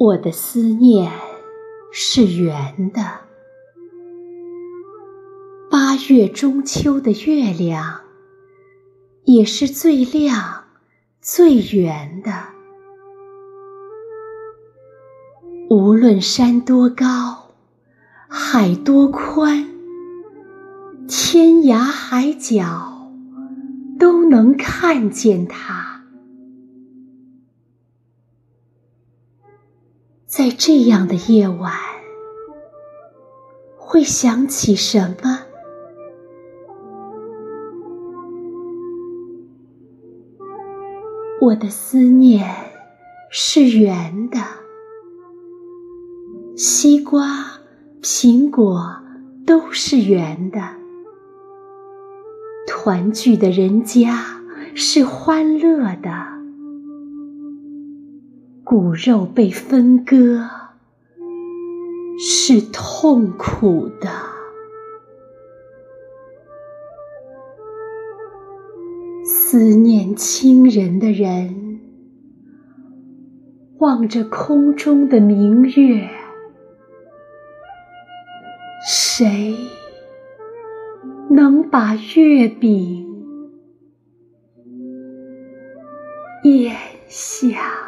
我的思念是圆的。八月中秋的月亮，也是最亮、最圆的。无论山多高，海多宽，天涯海角都能看见它。在这样的夜晚，会想起什么？我的思念是圆的，西瓜、苹果都是圆的，团聚的人家是欢乐的。骨肉被分割是痛苦的，思念亲人的人望着空中的明月，谁能把月饼咽下？